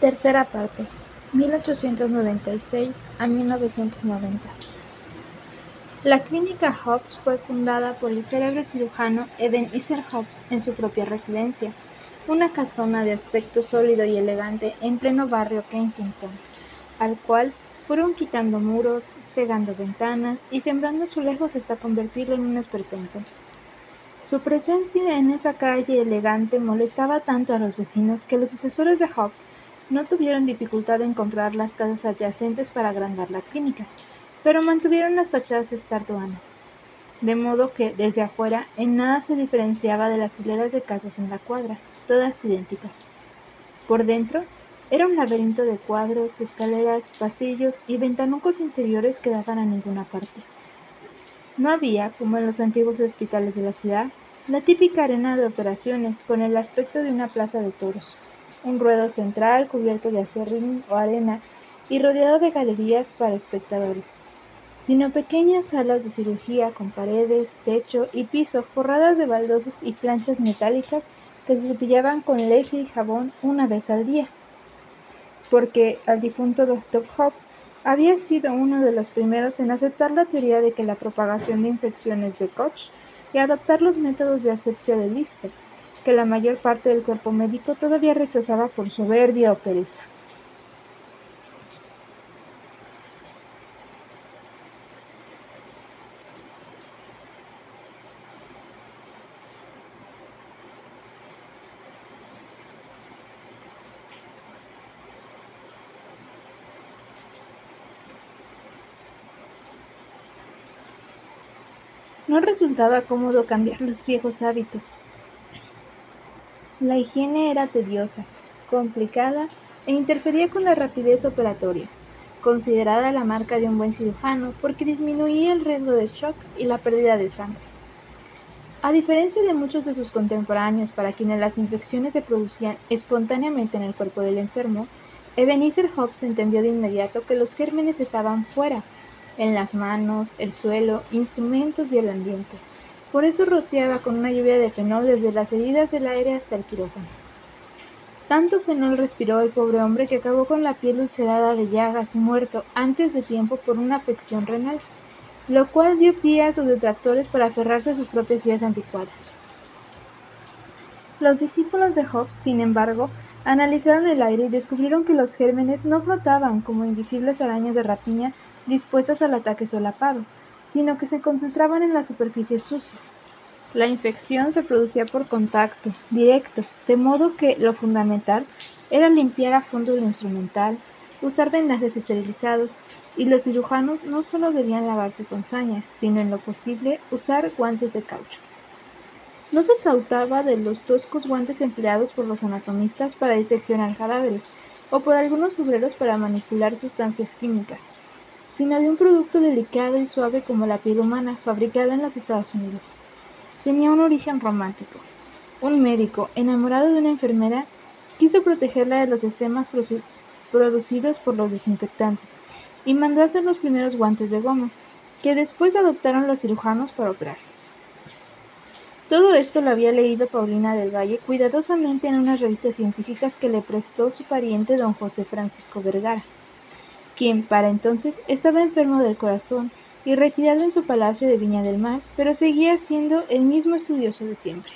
Tercera parte, 1896 a 1990. La clínica Hobbs fue fundada por el célebre cirujano Eben Easter Hobbs en su propia residencia, una casona de aspecto sólido y elegante en pleno barrio Kensington, al cual fueron quitando muros, cegando ventanas y sembrando azulejos hasta convertirlo en un esperpento. Su presencia en esa calle elegante molestaba tanto a los vecinos que los sucesores de Hobbs no tuvieron dificultad en comprar las casas adyacentes para agrandar la clínica, pero mantuvieron las fachadas estarduanas, de modo que, desde afuera, en nada se diferenciaba de las hileras de casas en la cuadra, todas idénticas. Por dentro, era un laberinto de cuadros, escaleras, pasillos y ventanucos interiores que daban a ninguna parte. No había, como en los antiguos hospitales de la ciudad, la típica arena de operaciones con el aspecto de una plaza de toros un ruedo central cubierto de acerrín o arena y rodeado de galerías para espectadores, sino pequeñas salas de cirugía con paredes, techo y piso forradas de baldosas y planchas metálicas que se cepillaban con leche y jabón una vez al día, porque el difunto Dr. Hobbs había sido uno de los primeros en aceptar la teoría de que la propagación de infecciones de Koch y adoptar los métodos de asepsia de Lister, que la mayor parte del cuerpo médico todavía rechazaba por soberbia o pereza. No resultaba cómodo cambiar los viejos hábitos, la higiene era tediosa, complicada e interfería con la rapidez operatoria, considerada la marca de un buen cirujano porque disminuía el riesgo de shock y la pérdida de sangre. A diferencia de muchos de sus contemporáneos para quienes las infecciones se producían espontáneamente en el cuerpo del enfermo, Ebenezer Hobbs entendió de inmediato que los gérmenes estaban fuera, en las manos, el suelo, instrumentos y el ambiente. Por eso rociaba con una lluvia de fenol desde las heridas del aire hasta el quirófano. Tanto fenol respiró el pobre hombre que acabó con la piel ulcerada de llagas y muerto antes de tiempo por una afección renal, lo cual dio pie a sus detractores para aferrarse a sus propias ideas anticuadas. Los discípulos de Hobbes, sin embargo, analizaron el aire y descubrieron que los gérmenes no flotaban como invisibles arañas de rapiña dispuestas al ataque solapado, sino que se concentraban en las superficies sucias. La infección se producía por contacto directo, de modo que lo fundamental era limpiar a fondo el instrumental, usar vendajes esterilizados, y los cirujanos no solo debían lavarse con saña, sino en lo posible usar guantes de caucho. No se trataba de los toscos guantes empleados por los anatomistas para diseccionar cadáveres, o por algunos obreros para manipular sustancias químicas sino de un producto delicado y suave como la piel humana, fabricada en los Estados Unidos. Tenía un origen romántico. Un médico, enamorado de una enfermera, quiso protegerla de los estemas producidos por los desinfectantes y mandó hacer los primeros guantes de goma, que después adoptaron los cirujanos para operar. Todo esto lo había leído Paulina del Valle cuidadosamente en unas revistas científicas que le prestó su pariente don José Francisco Vergara quien para entonces estaba enfermo del corazón y retirado en su palacio de Viña del Mar, pero seguía siendo el mismo estudioso de siempre.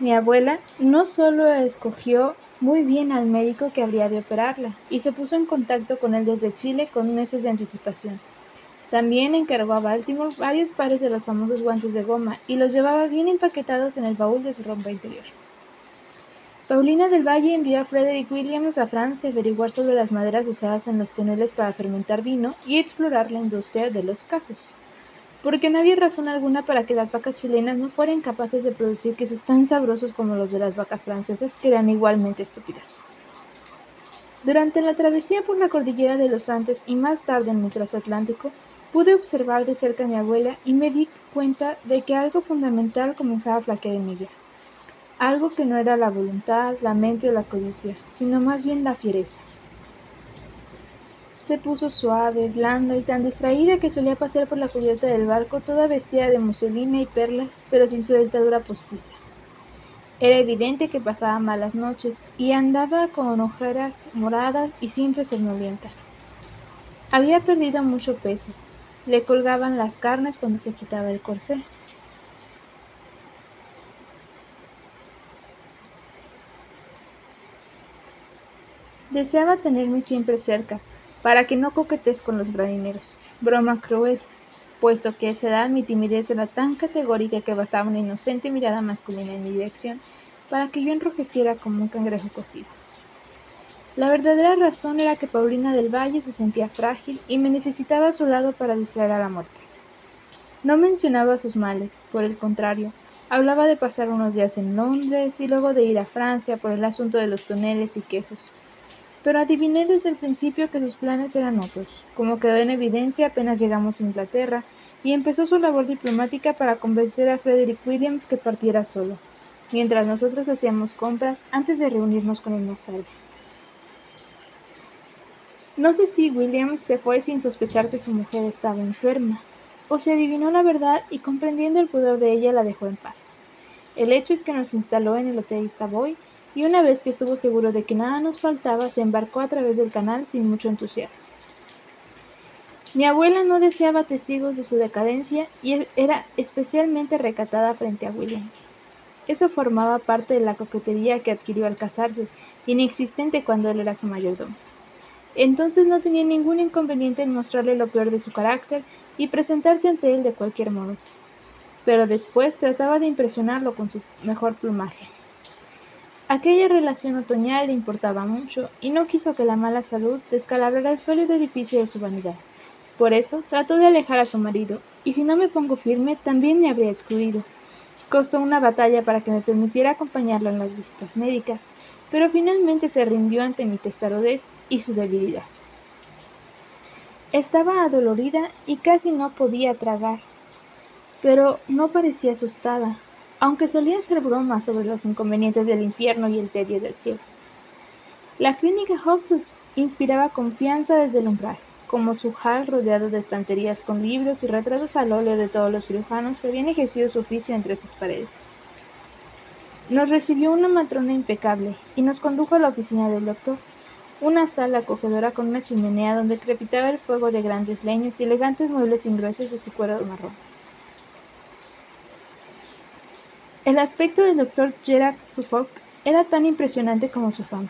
Mi abuela no solo escogió muy bien al médico que habría de operarla y se puso en contacto con él desde Chile con meses de anticipación. También encargó a Baltimore varios pares de los famosos guantes de goma y los llevaba bien empaquetados en el baúl de su rompa interior. Paulina del Valle envió a Frederick Williams a Francia a averiguar sobre las maderas usadas en los túneles para fermentar vino y explorar la industria de los casos, porque no había razón alguna para que las vacas chilenas no fueran capaces de producir quesos tan sabrosos como los de las vacas francesas, que eran igualmente estúpidas. Durante la travesía por la cordillera de los Andes y más tarde en el transatlántico, pude observar de cerca a mi abuela y me di cuenta de que algo fundamental comenzaba a flaquear en ella algo que no era la voluntad, la mente o la codicia, sino más bien la fiereza. se puso suave, blanda y tan distraída que solía pasear por la cubierta del barco toda vestida de muselina y perlas, pero sin su dentadura postiza. Era evidente que pasaba malas noches y andaba con ojeras moradas y siempre somnolienta. Había perdido mucho peso. Le colgaban las carnes cuando se quitaba el corsé. Deseaba tenerme siempre cerca, para que no coquetes con los bradineros. Broma cruel, puesto que a esa edad mi timidez era tan categórica que bastaba una inocente mirada masculina en mi dirección para que yo enrojeciera como un cangrejo cocido. La verdadera razón era que Paulina del Valle se sentía frágil y me necesitaba a su lado para distraer a la muerte. No mencionaba sus males, por el contrario, hablaba de pasar unos días en Londres y luego de ir a Francia por el asunto de los toneles y quesos pero adiviné desde el principio que sus planes eran otros, como quedó en evidencia apenas llegamos a Inglaterra, y empezó su labor diplomática para convencer a Frederick Williams que partiera solo, mientras nosotros hacíamos compras antes de reunirnos con él más tarde. No sé si Williams se fue sin sospechar que su mujer estaba enferma, o se adivinó la verdad y comprendiendo el pudor de ella la dejó en paz. El hecho es que nos instaló en el Hotel Savoy y una vez que estuvo seguro de que nada nos faltaba, se embarcó a través del canal sin mucho entusiasmo. Mi abuela no deseaba testigos de su decadencia y era especialmente recatada frente a Williams. Eso formaba parte de la coquetería que adquirió al casarse, inexistente cuando él era su mayordomo. Entonces no tenía ningún inconveniente en mostrarle lo peor de su carácter y presentarse ante él de cualquier modo. Pero después trataba de impresionarlo con su mejor plumaje. Aquella relación otoñal le importaba mucho y no quiso que la mala salud descalabrara el sólido edificio de su vanidad. Por eso trató de alejar a su marido, y si no me pongo firme también me habría excluido. Costó una batalla para que me permitiera acompañarlo en las visitas médicas, pero finalmente se rindió ante mi testarudez y su debilidad. Estaba adolorida y casi no podía tragar, pero no parecía asustada, aunque solía hacer bromas sobre los inconvenientes del infierno y el tedio del cielo. La clínica Hobbs inspiraba confianza desde el umbral, como su hall rodeado de estanterías con libros y retratos al óleo de todos los cirujanos que habían ejercido su oficio entre esas paredes. Nos recibió una matrona impecable y nos condujo a la oficina del doctor, una sala acogedora con una chimenea donde crepitaba el fuego de grandes leños y elegantes muebles ingleses de su cuero marrón. El aspecto del doctor Gerard Suffolk era tan impresionante como su fama.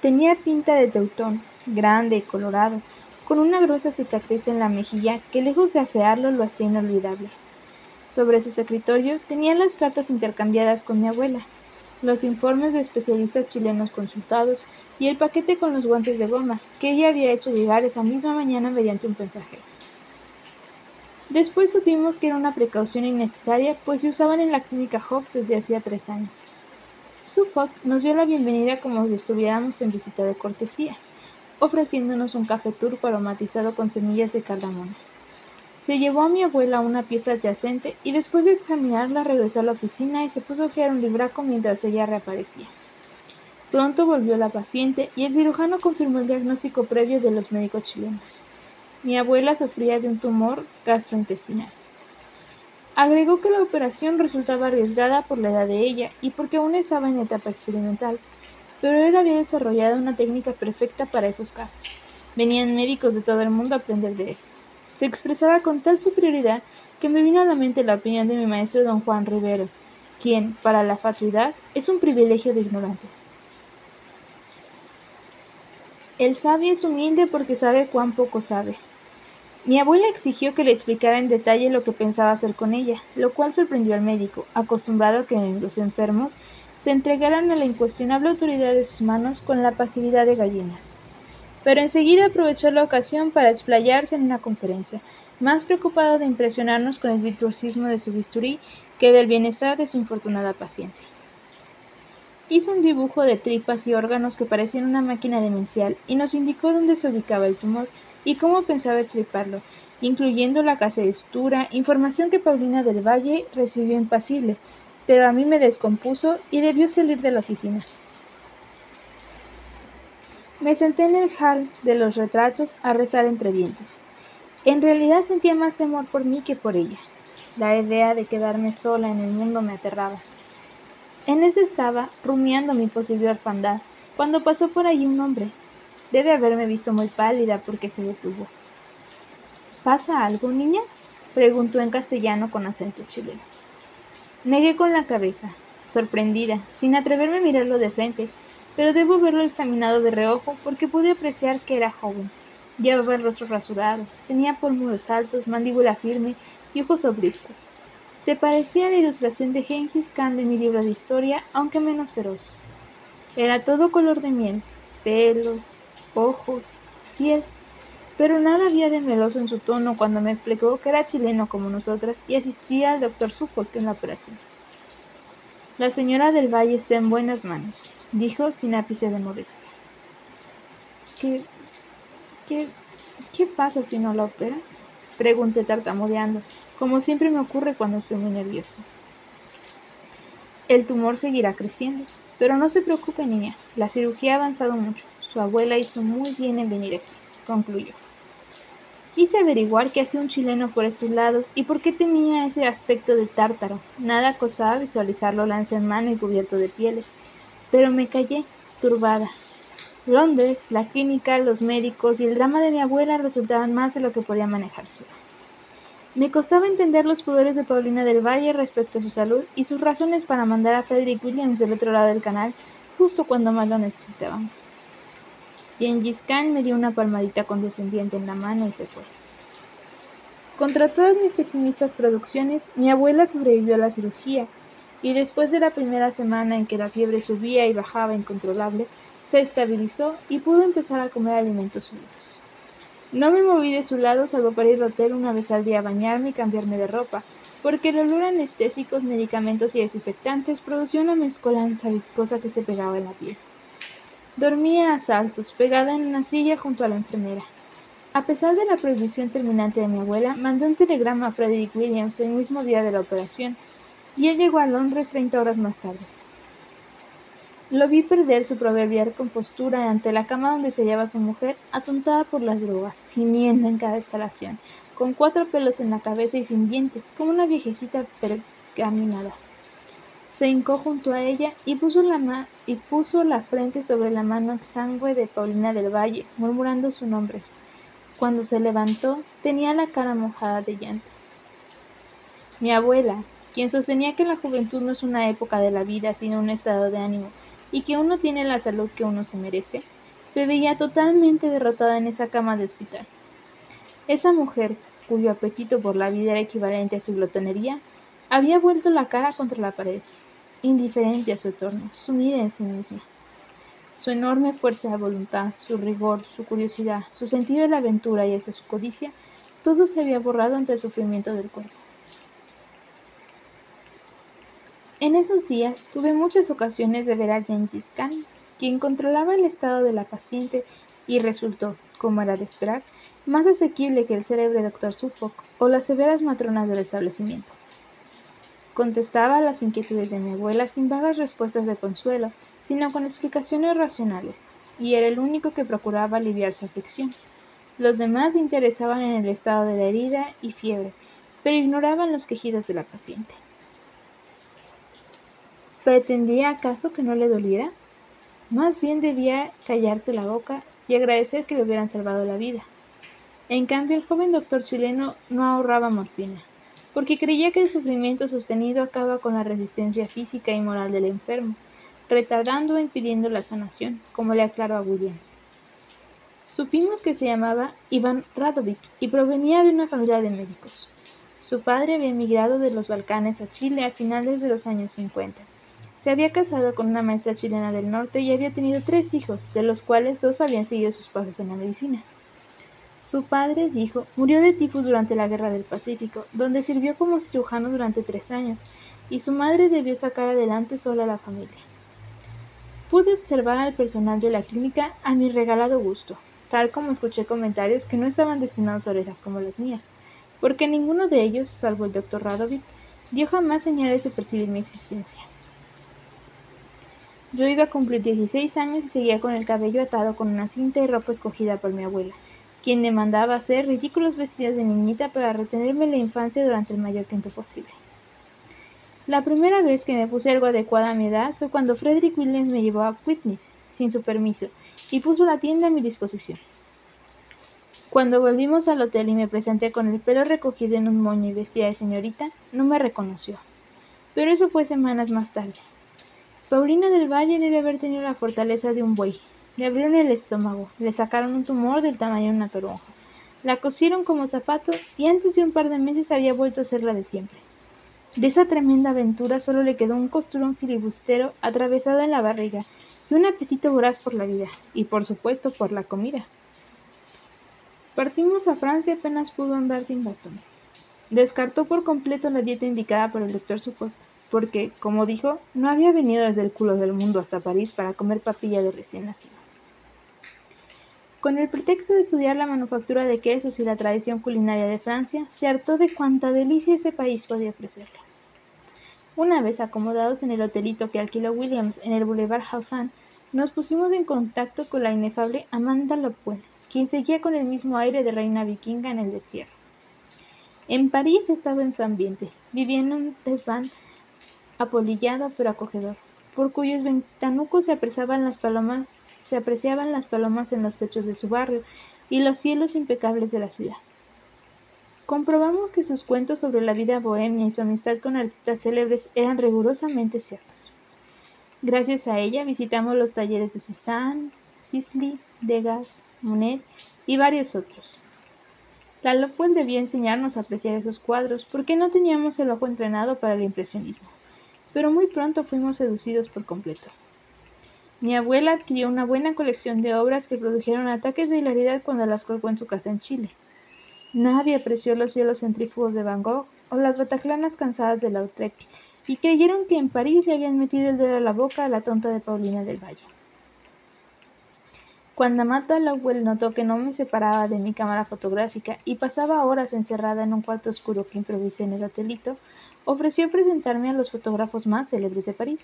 Tenía pinta de teutón, grande y colorado, con una gruesa cicatriz en la mejilla que lejos de afearlo lo hacía inolvidable. Sobre su escritorio tenía las cartas intercambiadas con mi abuela, los informes de especialistas chilenos consultados y el paquete con los guantes de goma que ella había hecho llegar esa misma mañana mediante un mensajero. Después supimos que era una precaución innecesaria, pues se usaban en la clínica Hobbs desde hacía tres años. Suffolk nos dio la bienvenida como si estuviéramos en visita de cortesía, ofreciéndonos un café turco aromatizado con semillas de cardamomo. Se llevó a mi abuela una pieza adyacente y después de examinarla regresó a la oficina y se puso a ojear un libraco mientras ella reaparecía. Pronto volvió la paciente y el cirujano confirmó el diagnóstico previo de los médicos chilenos. Mi abuela sufría de un tumor gastrointestinal. Agregó que la operación resultaba arriesgada por la edad de ella y porque aún estaba en etapa experimental, pero él había desarrollado una técnica perfecta para esos casos. Venían médicos de todo el mundo a aprender de él. Se expresaba con tal superioridad que me vino a la mente la opinión de mi maestro don Juan Rivero, quien, para la fatuidad, es un privilegio de ignorantes. El sabio es humilde porque sabe cuán poco sabe. Mi abuela exigió que le explicara en detalle lo que pensaba hacer con ella, lo cual sorprendió al médico, acostumbrado a que los enfermos se entregaran a la incuestionable autoridad de sus manos con la pasividad de gallinas. Pero enseguida aprovechó la ocasión para explayarse en una conferencia, más preocupado de impresionarnos con el virtuosismo de su bisturí que del bienestar de su infortunada paciente. Hizo un dibujo de tripas y órganos que parecían una máquina demencial y nos indicó dónde se ubicaba el tumor, y cómo pensaba extirparlo, incluyendo la casa de sutura, información que Paulina del Valle recibió impasible, pero a mí me descompuso y debió salir de la oficina. Me senté en el hall de los retratos a rezar entre dientes. En realidad sentía más temor por mí que por ella. La idea de quedarme sola en el mundo me aterraba. En eso estaba, rumiando mi posible orfandad, cuando pasó por allí un hombre. Debe haberme visto muy pálida porque se detuvo. ¿Pasa algo, niña? preguntó en castellano con acento chileno. Negué con la cabeza, sorprendida, sin atreverme a mirarlo de frente, pero debo haberlo examinado de reojo porque pude apreciar que era joven. Llevaba el rostro rasurado, tenía pómulos altos, mandíbula firme y ojos obriscos. Se parecía a la ilustración de Gengis Khan de mi libro de historia, aunque menos feroz. Era todo color de miel, pelos, ojos, piel, pero nada había de meloso en su tono cuando me explicó que era chileno como nosotras y asistía al doctor Suffolk en la operación. La señora del Valle está en buenas manos, dijo sin ápice de modestia. ¿Qué, qué, qué pasa si no la opera? Pregunté tartamudeando, como siempre me ocurre cuando estoy muy nerviosa. El tumor seguirá creciendo, pero no se preocupe, niña. La cirugía ha avanzado mucho. Su abuela hizo muy bien en venir aquí, concluyó. Quise averiguar qué hacía un chileno por estos lados y por qué tenía ese aspecto de tártaro. Nada costaba visualizarlo lanza en mano y cubierto de pieles. Pero me callé, turbada. Londres, la clínica, los médicos y el drama de mi abuela resultaban más de lo que podía manejar sola. Me costaba entender los poderes de Paulina del Valle respecto a su salud y sus razones para mandar a Frederick Williams del otro lado del canal justo cuando más lo necesitábamos. Gengis Khan me dio una palmadita condescendiente en la mano y se fue. Contra todas mis pesimistas producciones, mi abuela sobrevivió a la cirugía y después de la primera semana en que la fiebre subía y bajaba incontrolable, se estabilizó y pudo empezar a comer alimentos sólidos. No me moví de su lado salvo para ir al hotel una vez al día a bañarme y cambiarme de ropa, porque el olor anestésicos, medicamentos y desinfectantes producía una mezcolanza viscosa que se pegaba en la piel. Dormía a saltos, pegada en una silla junto a la enfermera. A pesar de la prohibición terminante de mi abuela, mandó un telegrama a Frederick Williams el mismo día de la operación, y él llegó a Londres treinta horas más tarde. Lo vi perder su proverbial compostura ante la cama donde se hallaba su mujer, atontada por las drogas, gimiendo en cada exhalación, con cuatro pelos en la cabeza y sin dientes, como una viejecita pergaminada se hincó junto a ella y puso la, y puso la frente sobre la mano exangüe de Paulina del Valle, murmurando su nombre. Cuando se levantó, tenía la cara mojada de llanto. Mi abuela, quien sostenía que la juventud no es una época de la vida, sino un estado de ánimo, y que uno tiene la salud que uno se merece, se veía totalmente derrotada en esa cama de hospital. Esa mujer, cuyo apetito por la vida era equivalente a su glotonería, había vuelto la cara contra la pared, indiferente a su entorno, sumida en sí misma. Su enorme fuerza de voluntad, su rigor, su curiosidad, su sentido de la aventura y hasta su codicia, todo se había borrado ante el sufrimiento del cuerpo. En esos días tuve muchas ocasiones de ver a Gengis Khan, quien controlaba el estado de la paciente y resultó, como era de esperar, más asequible que el célebre doctor Suffolk o las severas matronas del establecimiento. Contestaba a las inquietudes de mi abuela sin vagas respuestas de consuelo, sino con explicaciones racionales, y era el único que procuraba aliviar su aflicción. Los demás se interesaban en el estado de la herida y fiebre, pero ignoraban los quejidos de la paciente. ¿Pretendía acaso que no le doliera? Más bien debía callarse la boca y agradecer que le hubieran salvado la vida. En cambio, el joven doctor chileno no ahorraba morfina porque creía que el sufrimiento sostenido acaba con la resistencia física y moral del enfermo, retardando o impidiendo la sanación, como le aclaró a Williams. Supimos que se llamaba Iván Radovic y provenía de una familia de médicos. Su padre había emigrado de los Balcanes a Chile a finales de los años 50. Se había casado con una maestra chilena del norte y había tenido tres hijos, de los cuales dos habían seguido sus pasos en la medicina. Su padre, dijo, murió de tifus durante la Guerra del Pacífico, donde sirvió como cirujano durante tres años, y su madre debió sacar adelante sola a la familia. Pude observar al personal de la clínica a mi regalado gusto, tal como escuché comentarios que no estaban destinados a orejas como las mías, porque ninguno de ellos, salvo el doctor Radovic, dio jamás señales de percibir mi existencia. Yo iba a cumplir 16 años y seguía con el cabello atado con una cinta y ropa escogida por mi abuela, quien demandaba hacer ridículos vestidos de niñita para retenerme la infancia durante el mayor tiempo posible. La primera vez que me puse algo adecuado a mi edad fue cuando Frederick Williams me llevó a Whitney's, sin su permiso, y puso la tienda a mi disposición. Cuando volvimos al hotel y me presenté con el pelo recogido en un moño y vestida de señorita, no me reconoció. Pero eso fue semanas más tarde. Paulina del Valle debe haber tenido la fortaleza de un buey. Le abrieron el estómago, le sacaron un tumor del tamaño de una toronja, la cosieron como zapato y antes de un par de meses había vuelto a ser la de siempre. De esa tremenda aventura solo le quedó un costurón filibustero atravesado en la barriga y un apetito voraz por la vida y por supuesto por la comida. Partimos a Francia apenas pudo andar sin bastón. Descartó por completo la dieta indicada por el doctor Support, porque, como dijo, no había venido desde el culo del mundo hasta París para comer papilla de recién nacido. Con el pretexto de estudiar la manufactura de quesos y la tradición culinaria de Francia, se hartó de cuánta delicia ese país podía ofrecerle. Una vez acomodados en el hotelito que alquiló Williams en el Boulevard Haussmann, nos pusimos en contacto con la inefable Amanda Lopwell, quien seguía con el mismo aire de reina vikinga en el destierro. En París estaba en su ambiente, vivía en un desván apolillado pero acogedor, por cuyos ventanucos se apreciaban las palomas se apreciaban las palomas en los techos de su barrio y los cielos impecables de la ciudad. Comprobamos que sus cuentos sobre la vida bohemia y su amistad con artistas célebres eran rigurosamente ciertos. Gracias a ella visitamos los talleres de Cézanne, Sisley, Degas, Monet y varios otros. La Lopwell debía enseñarnos a apreciar esos cuadros porque no teníamos el ojo entrenado para el impresionismo, pero muy pronto fuimos seducidos por completo. Mi abuela adquirió una buena colección de obras que produjeron ataques de hilaridad cuando las colgó en su casa en Chile. Nadie apreció los cielos centrífugos de Van Gogh o las bataclanas cansadas de Lautrec, y creyeron que en París le habían metido el dedo a la boca a la tonta de Paulina del Valle. Cuando Amata Lowell notó que no me separaba de mi cámara fotográfica y pasaba horas encerrada en un cuarto oscuro que improvisé en el hotelito, ofreció presentarme a los fotógrafos más célebres de París.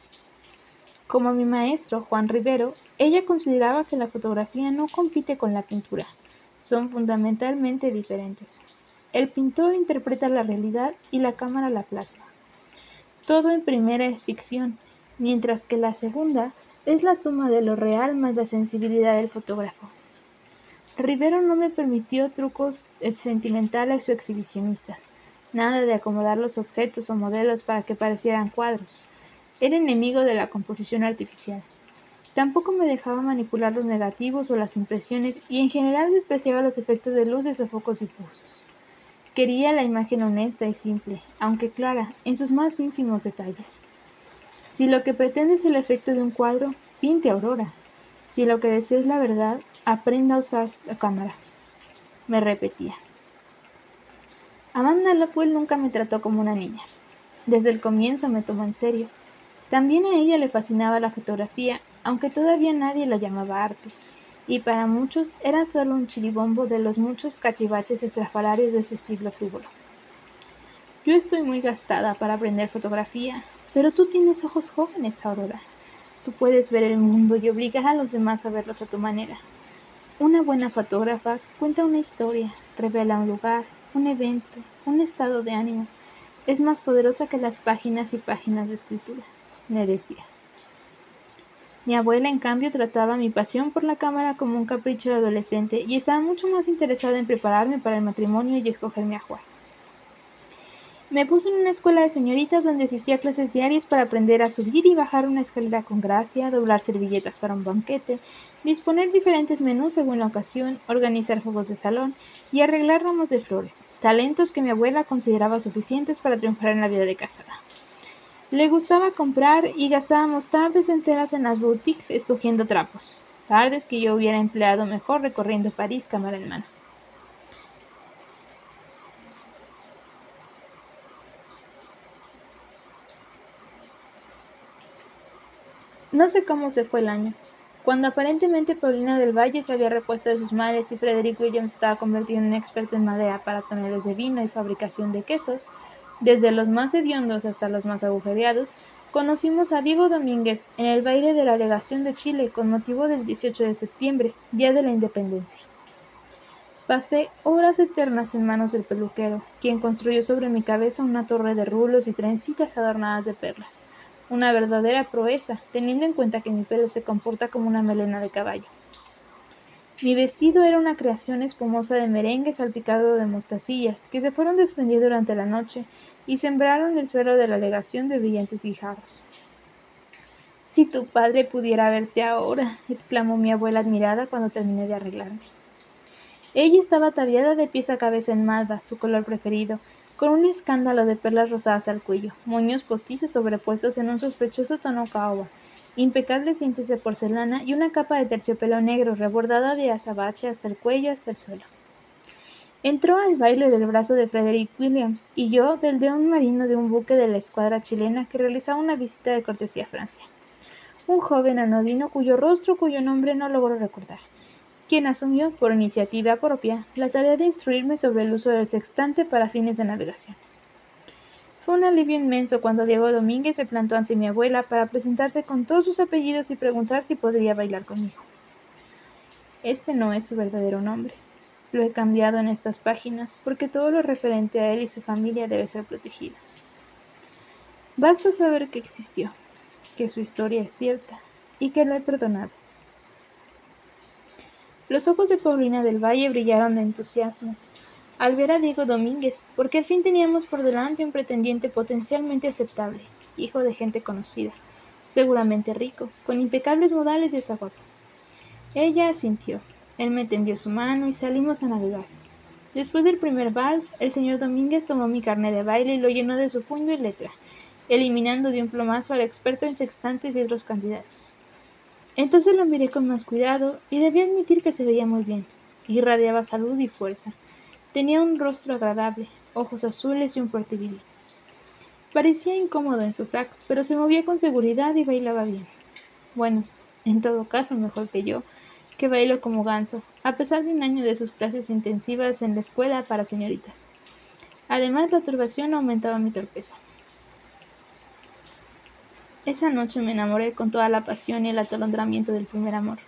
Como mi maestro, Juan Rivero, ella consideraba que la fotografía no compite con la pintura, son fundamentalmente diferentes. El pintor interpreta la realidad y la cámara la plasma. Todo en primera es ficción, mientras que la segunda es la suma de lo real más la sensibilidad del fotógrafo. Rivero no me permitió trucos sentimentales o exhibicionistas, nada de acomodar los objetos o modelos para que parecieran cuadros. Era enemigo de la composición artificial. Tampoco me dejaba manipular los negativos o las impresiones y en general despreciaba los efectos de luces o focos difusos. Quería la imagen honesta y simple, aunque clara, en sus más ínfimos detalles. Si lo que pretende es el efecto de un cuadro, pinte aurora. Si lo que desea es la verdad, aprenda a usar la cámara. Me repetía. Amanda Lopwell nunca me trató como una niña. Desde el comienzo me tomó en serio. También a ella le fascinaba la fotografía, aunque todavía nadie la llamaba arte, y para muchos era solo un chiribombo de los muchos cachivaches estrafalarios de ese siglo frívolo. Yo estoy muy gastada para aprender fotografía, pero tú tienes ojos jóvenes, Aurora. Tú puedes ver el mundo y obligar a los demás a verlos a tu manera. Una buena fotógrafa cuenta una historia, revela un lugar, un evento, un estado de ánimo. Es más poderosa que las páginas y páginas de escritura, me decía. Mi abuela, en cambio, trataba mi pasión por la cámara como un capricho de adolescente y estaba mucho más interesada en prepararme para el matrimonio y escogerme a Juan. Me puso en una escuela de señoritas donde asistía a clases diarias para aprender a subir y bajar una escalera con gracia, doblar servilletas para un banquete, disponer diferentes menús según la ocasión, organizar juegos de salón y arreglar ramos de flores, talentos que mi abuela consideraba suficientes para triunfar en la vida de casada. Le gustaba comprar y gastábamos tardes enteras en las boutiques escogiendo trapos, tardes que yo hubiera empleado mejor recorriendo París cámara en mano. No sé cómo se fue el año. Cuando aparentemente Paulina del Valle se había repuesto de sus males y Frederick Williams estaba convertido en un experto en madera para toneles de vino y fabricación de quesos, desde los más hediondos hasta los más agujereados, conocimos a Diego Domínguez en el baile de la Legación de Chile con motivo del 18 de septiembre, Día de la Independencia. Pasé horas eternas en manos del peluquero, quien construyó sobre mi cabeza una torre de rulos y trencitas adornadas de perlas. Una verdadera proeza, teniendo en cuenta que mi pelo se comporta como una melena de caballo. Mi vestido era una creación espumosa de merengue salpicado de mostacillas, que se fueron desprendiendo durante la noche y sembraron el suelo de la legación de brillantes guijarros. Si tu padre pudiera verte ahora, exclamó mi abuela admirada cuando terminé de arreglarme. Ella estaba ataviada de pies a cabeza en malva, su color preferido, con un escándalo de perlas rosadas al cuello, moños postizos sobrepuestos en un sospechoso tono caoba, impecables dientes de porcelana y una capa de terciopelo negro rebordada de azabache hasta el cuello hasta el suelo. Entró al baile del brazo de Frederick Williams y yo del de un marino de un buque de la escuadra chilena que realizaba una visita de cortesía a Francia. Un joven anodino cuyo rostro, cuyo nombre no logro recordar quien asumió, por iniciativa propia, la tarea de instruirme sobre el uso del sextante para fines de navegación. Fue un alivio inmenso cuando Diego Domínguez se plantó ante mi abuela para presentarse con todos sus apellidos y preguntar si podría bailar conmigo. Este no es su verdadero nombre. Lo he cambiado en estas páginas porque todo lo referente a él y su familia debe ser protegido. Basta saber que existió, que su historia es cierta y que lo he perdonado. Los ojos de Paulina del Valle brillaron de entusiasmo al ver a Diego Domínguez, porque al fin teníamos por delante un pretendiente potencialmente aceptable, hijo de gente conocida, seguramente rico, con impecables modales y guapo. Ella asintió, él me tendió su mano y salimos a navegar. Después del primer vals, el señor Domínguez tomó mi carne de baile y lo llenó de su puño y letra, eliminando de un plomazo al experto en sextantes y otros candidatos. Entonces lo miré con más cuidado y debí admitir que se veía muy bien. Irradiaba salud y fuerza. Tenía un rostro agradable, ojos azules y un fuerte Parecía incómodo en su frac, pero se movía con seguridad y bailaba bien. Bueno, en todo caso mejor que yo, que bailo como ganso, a pesar de un año de sus clases intensivas en la escuela para señoritas. Además, la turbación aumentaba mi torpeza. Esa noche me enamoré con toda la pasión y el atolondramiento del primer amor.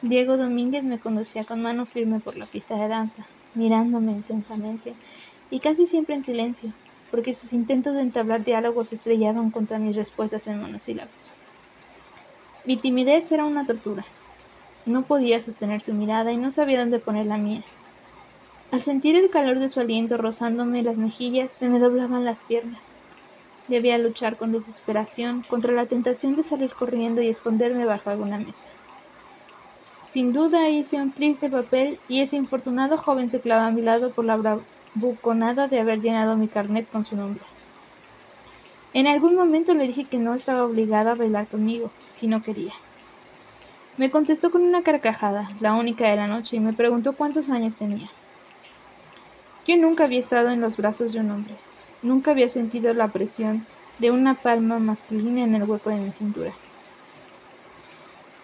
Diego Domínguez me conducía con mano firme por la pista de danza, mirándome intensamente y casi siempre en silencio, porque sus intentos de entablar diálogos estrellaban contra mis respuestas en monosílabos. Mi timidez era una tortura. No podía sostener su mirada y no sabía dónde poner la mía. Al sentir el calor de su aliento rozándome las mejillas, se me doblaban las piernas. Debía luchar con desesperación contra la tentación de salir corriendo y esconderme bajo alguna mesa. Sin duda hice un triste papel y ese infortunado joven se clava a mi lado por la bravuconada de haber llenado mi carnet con su nombre. En algún momento le dije que no estaba obligada a bailar conmigo, si no quería. Me contestó con una carcajada, la única de la noche, y me preguntó cuántos años tenía. Yo nunca había estado en los brazos de un hombre. Nunca había sentido la presión de una palma masculina en el hueco de mi cintura.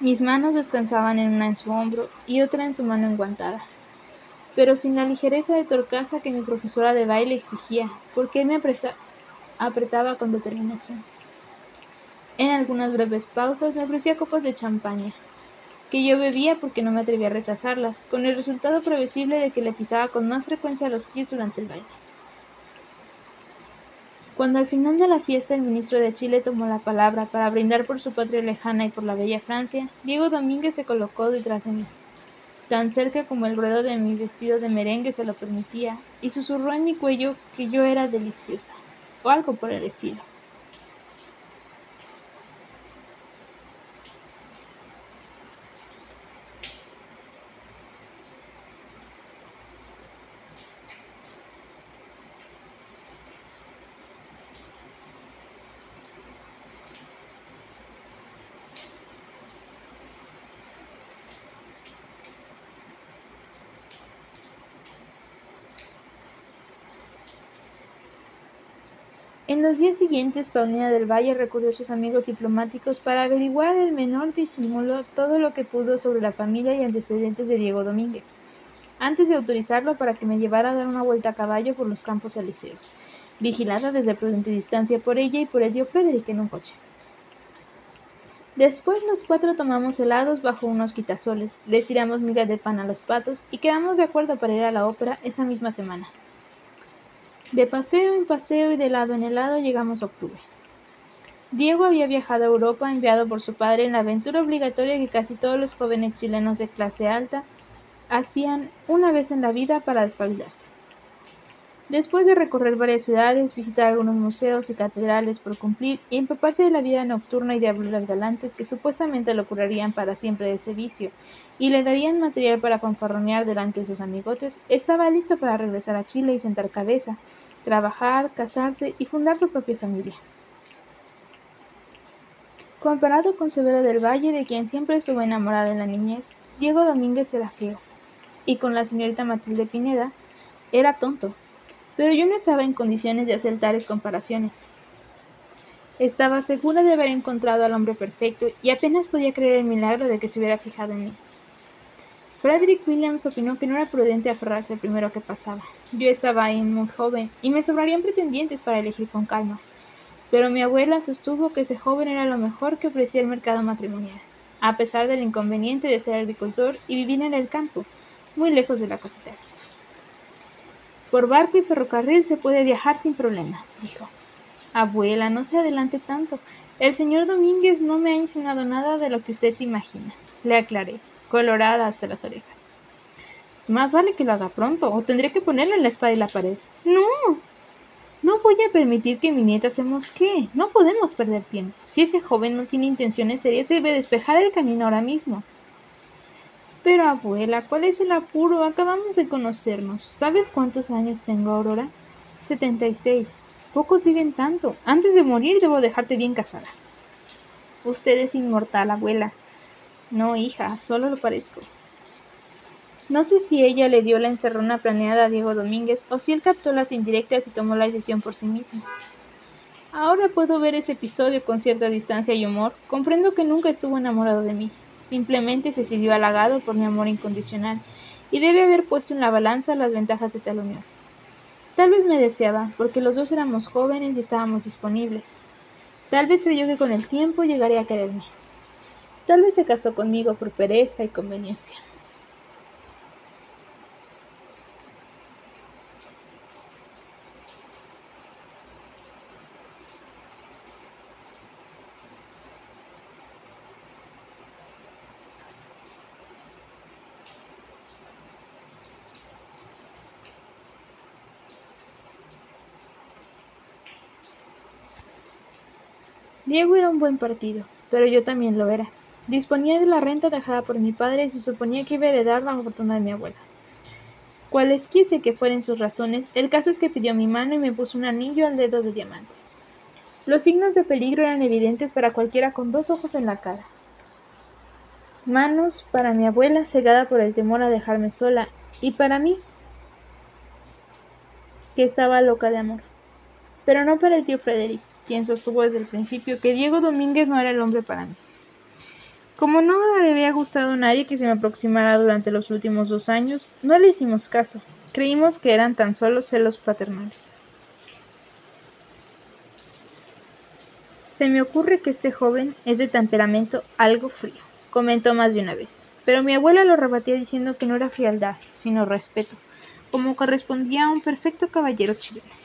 Mis manos descansaban en una en su hombro y otra en su mano enguantada, pero sin la ligereza de torcaza que mi profesora de baile exigía, porque él me apretaba con determinación. En algunas breves pausas me ofrecía copas de champaña, que yo bebía porque no me atrevía a rechazarlas, con el resultado previsible de que le pisaba con más frecuencia los pies durante el baile. Cuando al final de la fiesta el ministro de Chile tomó la palabra para brindar por su patria lejana y por la bella Francia, Diego Domínguez se colocó detrás de mí, tan cerca como el ruedo de mi vestido de merengue se lo permitía, y susurró en mi cuello que yo era deliciosa, o algo por el estilo. En los días siguientes, Paulina del Valle recurrió a sus amigos diplomáticos para averiguar el menor disimulo todo lo que pudo sobre la familia y antecedentes de Diego Domínguez, antes de autorizarlo para que me llevara a dar una vuelta a caballo por los campos elíseos, vigilada desde prudente distancia por ella y por el tío Frederick en un coche. Después los cuatro tomamos helados bajo unos quitasoles, les tiramos migas de pan a los patos y quedamos de acuerdo para ir a la ópera esa misma semana. De paseo en paseo y de lado en helado llegamos a octubre. Diego había viajado a Europa enviado por su padre en la aventura obligatoria que casi todos los jóvenes chilenos de clase alta hacían una vez en la vida para despabilarse. Después de recorrer varias ciudades, visitar algunos museos y catedrales por cumplir y empaparse de la vida nocturna y de abuelas galantes que supuestamente lo curarían para siempre de ese vicio y le darían material para fanfarronear delante de sus amigotes, estaba listo para regresar a Chile y sentar cabeza, trabajar, casarse y fundar su propia familia. Comparado con Severo del Valle, de quien siempre estuvo enamorada en la niñez, Diego Domínguez era feo, y con la señorita Matilde Pineda era tonto, pero yo no estaba en condiciones de hacer tales comparaciones. Estaba segura de haber encontrado al hombre perfecto y apenas podía creer el milagro de que se hubiera fijado en mí. Frederick Williams opinó que no era prudente aferrarse al primero que pasaba. Yo estaba ahí muy joven y me sobrarían pretendientes para elegir con calma. Pero mi abuela sostuvo que ese joven era lo mejor que ofrecía el mercado matrimonial, a pesar del inconveniente de ser agricultor y vivir en el campo, muy lejos de la capital. Por barco y ferrocarril se puede viajar sin problema, dijo. Abuela, no se adelante tanto. El señor Domínguez no me ha insinuado nada de lo que usted se imagina, le aclaré, colorada hasta las orejas. Más vale que lo haga pronto, o tendré que ponerle en la espada y la pared. No. No voy a permitir que mi nieta se mosquee. No podemos perder tiempo. Si ese joven no tiene intenciones serias, debe despejar el camino ahora mismo. Pero abuela, ¿cuál es el apuro? Acabamos de conocernos. ¿Sabes cuántos años tengo, Aurora? Setenta y seis. Pocos viven tanto. Antes de morir debo dejarte bien casada. Usted es inmortal, abuela. No, hija, solo lo parezco. No sé si ella le dio la encerrona planeada a Diego Domínguez o si él captó las indirectas y tomó la decisión por sí mismo. Ahora puedo ver ese episodio con cierta distancia y humor. Comprendo que nunca estuvo enamorado de mí. Simplemente se sintió halagado por mi amor incondicional y debe haber puesto en la balanza las ventajas de tal unión. Tal vez me deseaba, porque los dos éramos jóvenes y estábamos disponibles. Tal vez creyó que con el tiempo llegaría a quererme. Tal vez se casó conmigo por pereza y conveniencia. Diego era un buen partido, pero yo también lo era. Disponía de la renta dejada por mi padre y se suponía que iba a heredar la fortuna de mi abuela. Cualesquiese que fueran sus razones, el caso es que pidió mi mano y me puso un anillo al dedo de diamantes. Los signos de peligro eran evidentes para cualquiera con dos ojos en la cara. Manos para mi abuela cegada por el temor a dejarme sola y para mí que estaba loca de amor. Pero no para el tío Frederick, quien sostuvo desde el principio que Diego Domínguez no era el hombre para mí. Como no le había gustado a nadie que se me aproximara durante los últimos dos años, no le hicimos caso. Creímos que eran tan solo celos paternales. Se me ocurre que este joven es de temperamento algo frío, comentó más de una vez. Pero mi abuela lo rebatía diciendo que no era frialdad, sino respeto, como correspondía a un perfecto caballero chileno.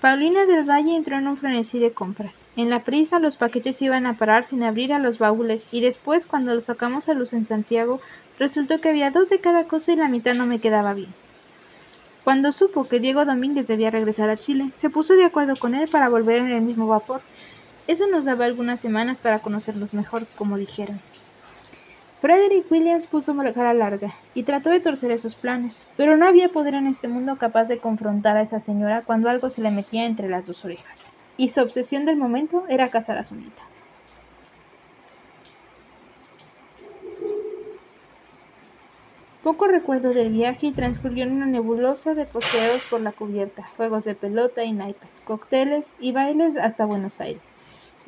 Paulina del Valle entró en un frenesí de compras. En la prisa los paquetes iban a parar sin abrir a los baúles y después cuando los sacamos a luz en Santiago resultó que había dos de cada cosa y la mitad no me quedaba bien. Cuando supo que Diego Domínguez debía regresar a Chile, se puso de acuerdo con él para volver en el mismo vapor. Eso nos daba algunas semanas para conocernos mejor, como dijeron. Frederick Williams puso la cara larga y trató de torcer esos planes, pero no había poder en este mundo capaz de confrontar a esa señora cuando algo se le metía entre las dos orejas, y su obsesión del momento era casar a su nieta. Poco recuerdo del viaje y transcurrió en una nebulosa de poseos por la cubierta, juegos de pelota y naipes, cócteles y bailes hasta Buenos Aires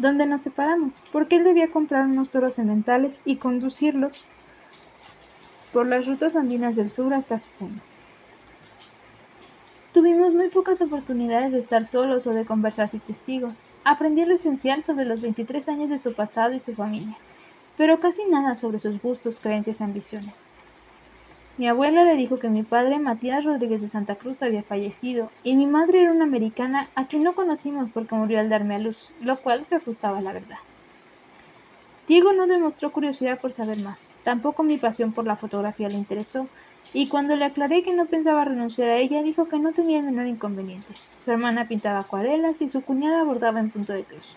donde nos separamos, porque él debía comprar unos toros sementales y conducirlos por las rutas andinas del sur hasta su fondo. Tuvimos muy pocas oportunidades de estar solos o de conversar sin testigos. Aprendí lo esencial sobre los 23 años de su pasado y su familia, pero casi nada sobre sus gustos, creencias y ambiciones. Mi abuela le dijo que mi padre, Matías Rodríguez de Santa Cruz, había fallecido, y mi madre era una americana a quien no conocimos porque murió al darme a luz, lo cual se ajustaba a la verdad. Diego no demostró curiosidad por saber más, tampoco mi pasión por la fotografía le interesó, y cuando le aclaré que no pensaba renunciar a ella, dijo que no tenía el menor inconveniente. Su hermana pintaba acuarelas y su cuñada bordaba en punto de cruz.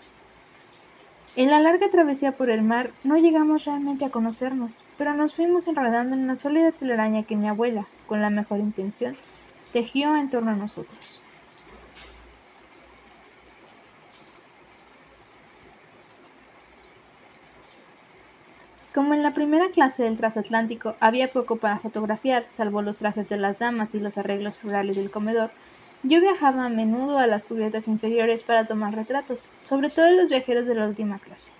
En la larga travesía por el mar no llegamos realmente a conocernos, pero nos fuimos enredando en una sólida telaraña que mi abuela, con la mejor intención, tejió en torno a nosotros. Como en la primera clase del transatlántico había poco para fotografiar, salvo los trajes de las damas y los arreglos florales del comedor, yo viajaba a menudo a las cubiertas inferiores para tomar retratos, sobre todo los viajeros de la última clase.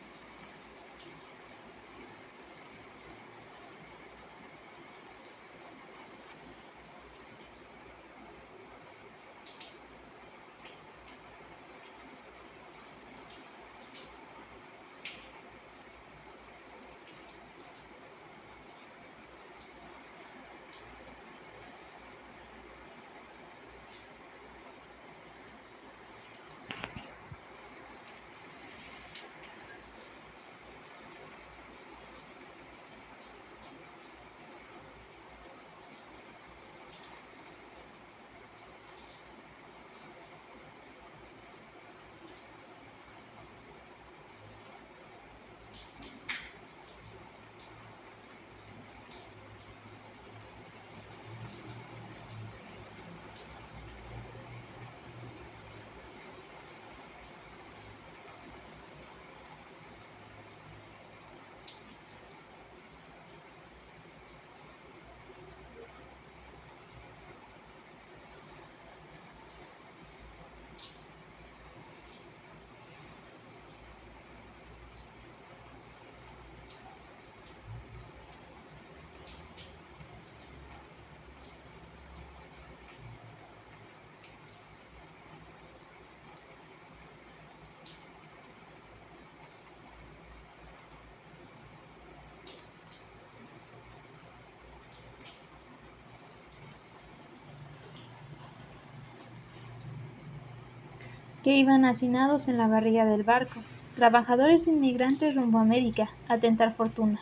Que iban hacinados en la barriga del barco, trabajadores inmigrantes rumbo a América, a tentar fortuna.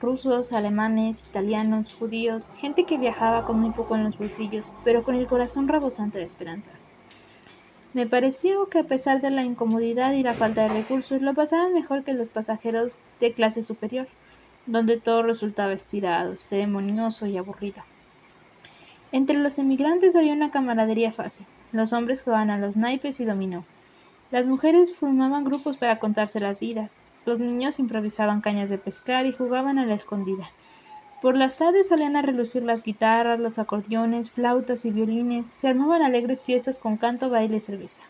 Rusos, alemanes, italianos, judíos, gente que viajaba con muy poco en los bolsillos, pero con el corazón rebosante de esperanzas. Me pareció que a pesar de la incomodidad y la falta de recursos, lo pasaban mejor que los pasajeros de clase superior, donde todo resultaba estirado, ceremonioso y aburrido. Entre los emigrantes había una camaradería fácil. Los hombres jugaban a los naipes y dominó. Las mujeres formaban grupos para contarse las vidas. Los niños improvisaban cañas de pescar y jugaban a la escondida. Por las tardes salían a relucir las guitarras, los acordeones, flautas y violines, se armaban alegres fiestas con canto, baile y cerveza.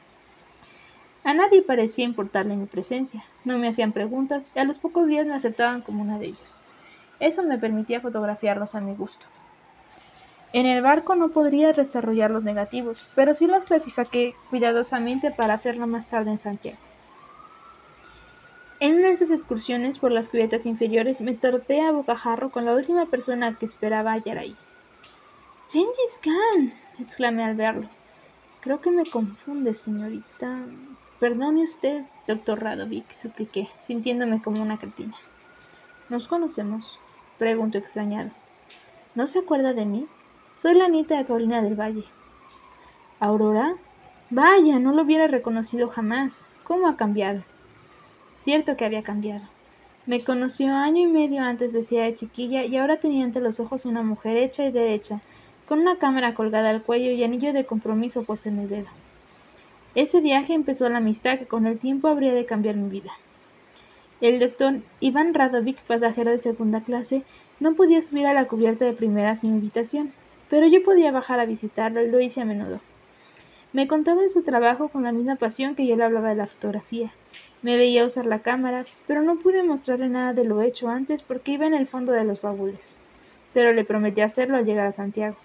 A nadie parecía importarle mi presencia, no me hacían preguntas y a los pocos días me aceptaban como una de ellos. Eso me permitía fotografiarlos a mi gusto. En el barco no podría desarrollar los negativos, pero sí los clasifiqué cuidadosamente para hacerlo más tarde en Santiago. En una de esas excursiones por las cubiertas inferiores me torpé a bocajarro con la última persona que esperaba hallar ahí. ¡Gengis Khan! exclamé al verlo. Creo que me confunde, señorita. Perdone usted, doctor Radovic, supliqué, sintiéndome como una cretina. ¿Nos conocemos? preguntó extrañado. ¿No se acuerda de mí? Soy la nieta de Paulina del Valle. ¿Aurora? Vaya, no lo hubiera reconocido jamás. ¿Cómo ha cambiado? Cierto que había cambiado. Me conoció año y medio antes vestida de chiquilla y ahora tenía ante los ojos una mujer hecha y derecha, con una cámara colgada al cuello y anillo de compromiso puesto en el dedo. Ese viaje empezó la amistad que con el tiempo habría de cambiar mi vida. El doctor Iván Radovic, pasajero de segunda clase, no podía subir a la cubierta de primera sin invitación pero yo podía bajar a visitarlo y lo hice a menudo. Me contaba de su trabajo con la misma pasión que yo le hablaba de la fotografía, Me veía usar la cámara, pero no pude mostrarle nada de lo hecho antes porque iba en el fondo de los baúles. Pero le prometí hacerlo al llegar a Santiago.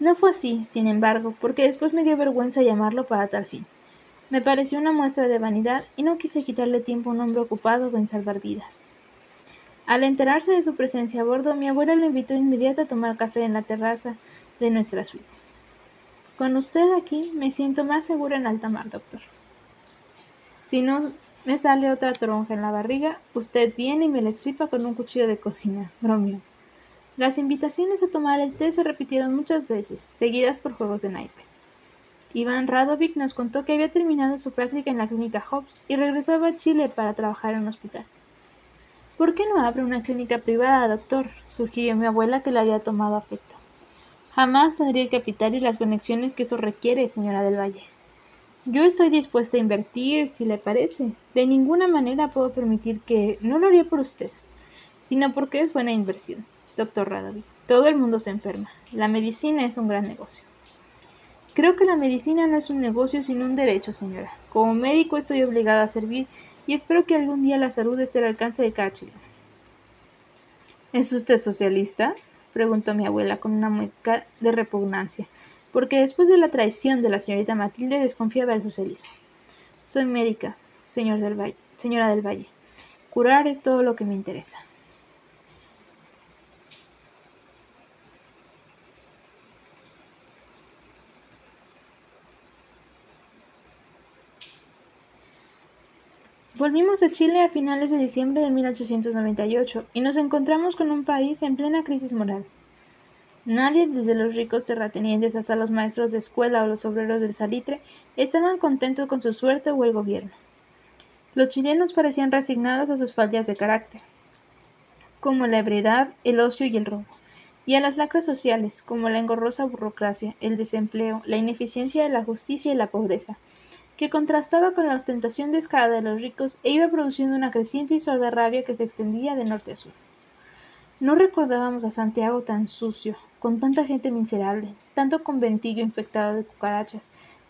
No fue así, sin embargo, porque después me dio vergüenza llamarlo para tal fin. Me pareció una muestra de vanidad y no quise quitarle tiempo a un hombre ocupado en salvar vidas. Al enterarse de su presencia a bordo, mi abuela lo invitó inmediato a tomar café en la terraza de nuestra suite. Con usted aquí me siento más segura en alta mar, doctor. Si no me sale otra toronja en la barriga, usted viene y me la estripa con un cuchillo de cocina, bromeó. Las invitaciones a tomar el té se repitieron muchas veces, seguidas por juegos de naipes. Iván Radovic nos contó que había terminado su práctica en la clínica Hobbs y regresaba a Chile para trabajar en un hospital. ¿Por qué no abre una clínica privada, doctor? sugirió mi abuela que le había tomado afecto. Jamás tendría el capital y las conexiones que eso requiere, señora del Valle. Yo estoy dispuesta a invertir, si le parece. De ninguna manera puedo permitir que no lo haría por usted, sino porque es buena inversión, doctor Radovic. Todo el mundo se enferma. La medicina es un gran negocio. Creo que la medicina no es un negocio sino un derecho, señora. Como médico estoy obligada a servir y espero que algún día la salud esté al alcance de cada ¿Es usted socialista? preguntó mi abuela con una mueca de repugnancia, porque después de la traición de la señorita Matilde desconfiaba del socialismo. Soy médica, señor del Valle, señora del Valle. Curar es todo lo que me interesa. Volvimos a Chile a finales de diciembre de 1898 y nos encontramos con un país en plena crisis moral. Nadie, desde los ricos terratenientes hasta los maestros de escuela o los obreros del salitre, estaban contentos con su suerte o el gobierno. Los chilenos parecían resignados a sus faltas de carácter, como la ebriedad, el ocio y el robo, y a las lacras sociales, como la engorrosa burocracia, el desempleo, la ineficiencia de la justicia y la pobreza, que contrastaba con la ostentación descarada de los ricos e iba produciendo una creciente y sorda rabia que se extendía de norte a sur. No recordábamos a Santiago tan sucio, con tanta gente miserable, tanto conventillo infectado de cucarachas,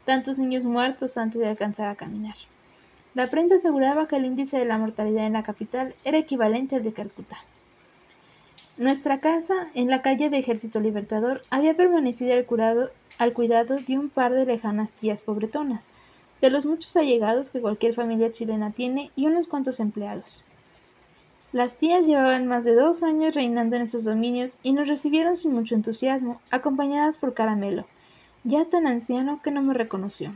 tantos niños muertos antes de alcanzar a caminar. La prensa aseguraba que el índice de la mortalidad en la capital era equivalente al de Calcuta. Nuestra casa, en la calle de Ejército Libertador, había permanecido al, al cuidado de un par de lejanas tías pobretonas, de los muchos allegados que cualquier familia chilena tiene y unos cuantos empleados. Las tías llevaban más de dos años reinando en esos dominios y nos recibieron sin mucho entusiasmo, acompañadas por Caramelo, ya tan anciano que no me reconoció.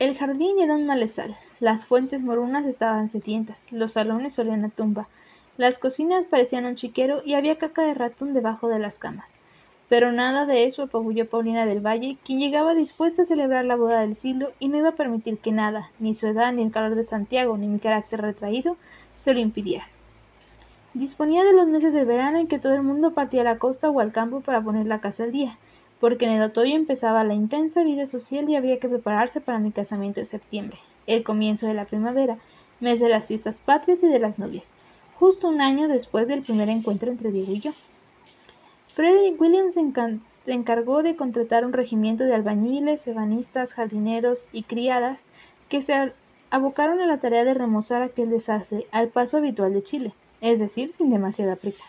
El jardín era un malezal, las fuentes morunas estaban sedientas, los salones olían a tumba, las cocinas parecían un chiquero y había caca de ratón debajo de las camas. Pero nada de eso apabulló Paulina del Valle, quien llegaba dispuesta a celebrar la boda del siglo y no iba a permitir que nada, ni su edad, ni el calor de Santiago, ni mi carácter retraído, se lo impidieran. Disponía de los meses de verano en que todo el mundo partía a la costa o al campo para poner la casa al día, porque en el otoño empezaba la intensa vida social y había que prepararse para mi casamiento de septiembre, el comienzo de la primavera, mes de las fiestas patrias y de las novias, justo un año después del primer encuentro entre Diego y yo. Frederick Williams se encargó de contratar un regimiento de albañiles, ebanistas, jardineros y criadas que se abocaron a la tarea de remozar aquel desastre al paso habitual de Chile, es decir, sin demasiada prisa.